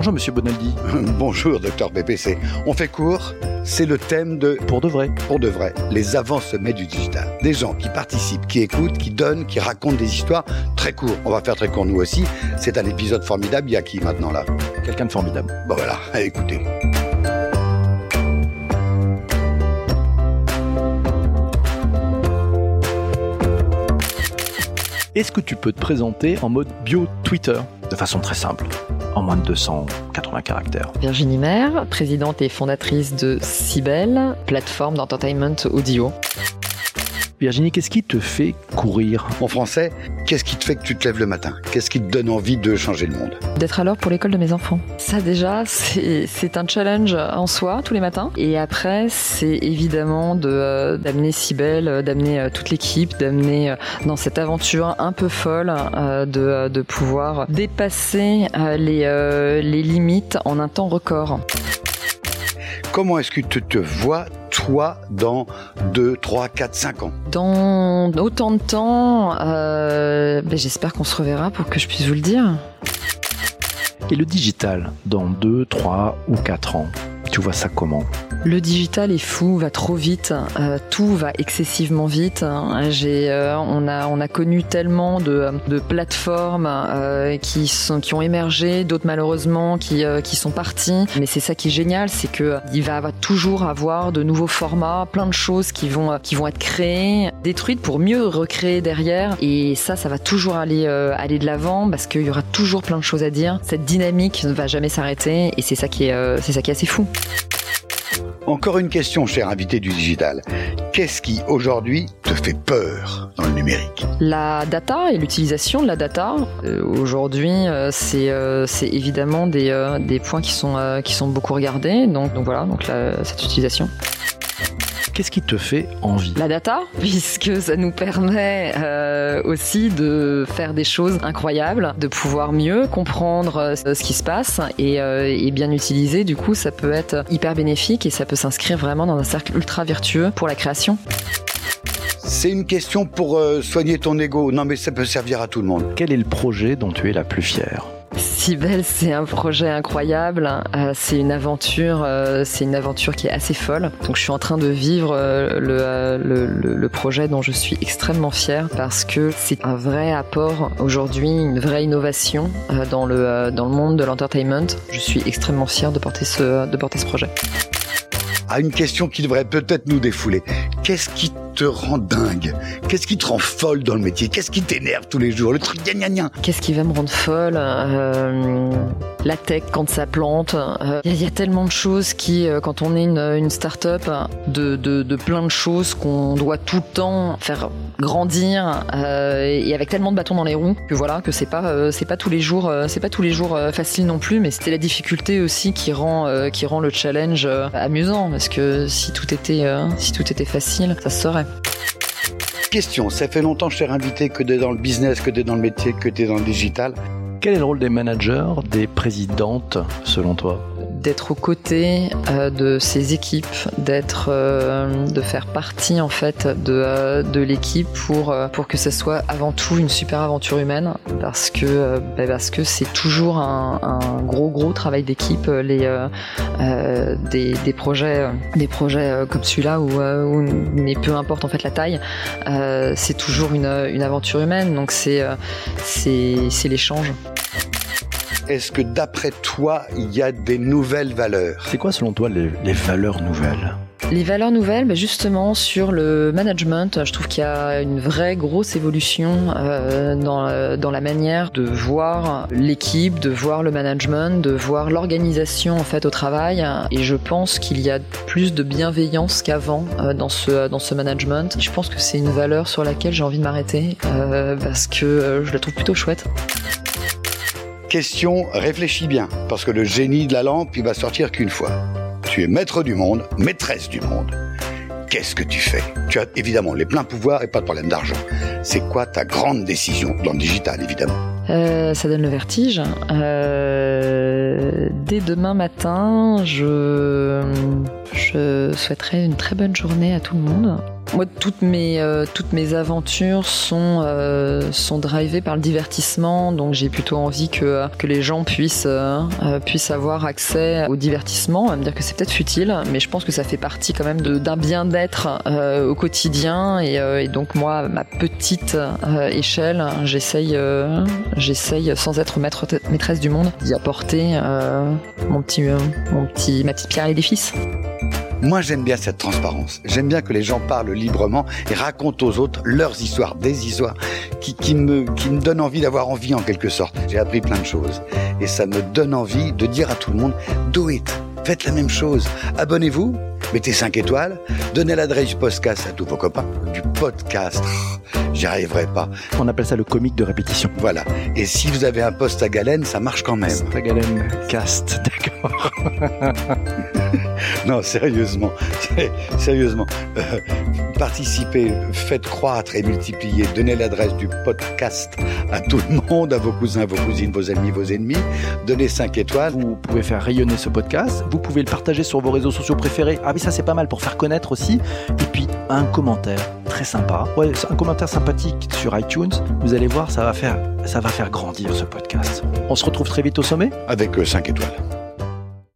Bonjour Monsieur Bonaldi. Bonjour Docteur BPC. On fait court, c'est le thème de Pour de vrai. Pour de vrai, les avant-sommets du digital. Des gens qui participent, qui écoutent, qui donnent, qui racontent des histoires très courtes. On va faire très court nous aussi. C'est un épisode formidable. Il y a qui maintenant là Quelqu'un de formidable. Bon voilà, écoutez. Est-ce que tu peux te présenter en mode bio Twitter? De façon très simple en moins de 280 caractères. Virginie Maire, présidente et fondatrice de Cybelle, plateforme d'entertainment audio. Virginie, qu'est-ce qui te fait courir? En français, qu'est-ce qui te fait que tu te lèves le matin? Qu'est-ce qui te donne envie de changer le monde? D'être à l'heure pour l'école de mes enfants. Ça déjà, c'est un challenge en soi tous les matins. Et après, c'est évidemment euh, d'amener Cybelle, euh, d'amener euh, toute l'équipe, d'amener dans cette aventure un peu folle de, de pouvoir dépasser les, les limites en un temps record. Comment est-ce que tu te vois toi dans 2, 3, 4, 5 ans Dans autant de temps, euh, ben, j'espère qu'on se reverra pour que je puisse vous le dire. Et le digital, dans 2, 3 ou 4 ans, tu vois ça comment? Le digital est fou, va trop vite, euh, tout va excessivement vite. J'ai, euh, on a, on a connu tellement de, plateformes euh, qui ont émergé, d'autres malheureusement qui, sont partis. Mais c'est ça qui est génial, c'est que il va toujours avoir de nouveaux formats, plein de choses qui vont, être créées, détruites pour mieux recréer derrière. Et ça, ça va toujours aller, de l'avant parce qu'il y aura toujours plein de choses à dire. Cette dynamique ne va jamais s'arrêter et c'est ça qui est assez fou. Encore une question, cher invité du digital. Qu'est-ce qui aujourd'hui te fait peur dans le numérique? La data et l'utilisation de la data. Euh, aujourd'hui, euh, euh, c'est évidemment des, points qui sont, beaucoup regardés. Donc, voilà, cette utilisation. Qu'est-ce qui te fait envie? La data, puisque ça nous permet euh, aussi de faire des choses incroyables, de pouvoir mieux comprendre euh, ce qui se passe et, euh, et, bien utiliser. Du coup, ça peut être hyper bénéfique et ça peut s'inscrire vraiment dans un cercle ultra vertueux pour la création. C'est une question pour soigner ton ego. Non, mais ça peut servir à tout le monde. Quel est le projet dont tu es la plus fière? Cybelle, c'est un projet incroyable. Euh, c'est une aventure, euh, c'est une aventure qui est assez folle. Donc, je suis en train de vivre euh, le, projet dont je suis extrêmement fière parce que c'est un vrai apport aujourd'hui, une vraie innovation dans le monde de l'entertainment. Je suis extrêmement fière de porter ce projet. À une question qui devrait peut-être nous défouler. Qu'est-ce qui te rend dingue. Qu'est-ce qui te rend folle dans le métier? Qu'est-ce qui t'énerve tous les jours? Le truc gna Qu'est-ce qui va me rendre folle euh, La tech quand ça plante. Il euh, y, a tellement de choses qui, euh, quand on est une, une start-up, de, de, de, plein de choses qu'on doit tout le temps faire grandir et avec tellement de bâtons dans les roues que voilà que c'est pas c'est pas tous les jours c'est pas tous les jours facile non plus mais c'était la difficulté aussi qui rend qui rend le challenge amusant parce que si tout était si tout était facile ça serait Question, ça fait longtemps, cher invité, que tu es dans le business, que tu es dans le métier, que tu es dans le digital. Quel est le rôle des managers, des présidentes, selon toi? D'être aux côtés euh, de ces équipes, d'être, euh, de faire partie en fait de, euh, de l'équipe pour pour que ce soit avant tout une super aventure humaine, parce que bah, parce que c'est toujours un, un, gros gros travail d'équipe les des, des projets des projets comme celui-là où, où, mais peu importe en fait la taille, c'est toujours une, une aventure humaine, donc c'est c'est l'échange est-ce que d'après toi, il y a des nouvelles valeurs? C'est quoi selon toi les, valeurs nouvelles? Les valeurs nouvelles, bah, justement sur le management, je trouve qu'il y a une vraie grosse évolution euh, dans, dans, la manière de voir l'équipe, de voir le management, de voir l'organisation en fait au travail. Et je pense qu'il y a plus de bienveillance qu'avant euh, dans ce dans ce management. Je pense que c'est une valeur sur laquelle j'ai envie de m'arrêter euh, parce que je la trouve plutôt chouette. Question, réfléchis bien, parce que le génie de la lampe, il va sortir qu'une fois. Tu es maître du monde, maîtresse du monde. Qu'est-ce que tu fais? Tu as évidemment les pleins pouvoirs et pas de problème d'argent. C'est quoi ta grande décision dans le digital, évidemment? Euh, ça donne le vertige. Euh, dès demain matin, je Je souhaiterais une très bonne journée à tout le monde. Moi, toutes mes euh, toutes mes aventures sont euh, sont drivées par le divertissement, donc j'ai plutôt envie que que les gens puissent euh, euh, puissent avoir accès au divertissement. On va me dire que c'est peut-être futile, mais je pense que ça fait partie quand même d'un bien-être euh, au quotidien et, euh, et donc moi, à ma petite échelle, j'essaye j'essaye sans être maître maîtresse du monde d'y apporter mon petit mon petit ma petite pierre à l'édifice. Moi, j'aime bien cette transparence. J'aime bien que les gens parlent librement et racontent aux autres leurs histoires, des histoires qui, me, qui me donnent envie d'avoir envie en quelque sorte. J'ai appris plein de choses et ça me donne envie de dire à tout le monde, do it, faites la même chose. Abonnez-vous, mettez 5 étoiles, donnez l'adresse du podcast à tous vos copains. Du podcast, j'y arriverai pas. On appelle ça le comique de répétition. Voilà. Et si vous avez un poste à galène, ça marche quand même. Tagalen cast, d'accord. Non, sérieusement, sé- sérieusement, euh, participez, faites croître et multiplier, donnez l'adresse du podcast à tout le monde, à vos cousins, vos cousines, vos amis, vos ennemis, donnez 5 étoiles. Vous pouvez faire rayonner ce podcast, vous pouvez le partager sur vos réseaux sociaux préférés. Ah oui, ça c'est pas mal pour faire connaître aussi. Et puis un commentaire sympa. Ouais, un commentaire sympathique sur iTunes. Vous allez voir, ça va faire, ça va faire grandir ce podcast. On se retrouve très vite au sommet. Avec 5 étoiles.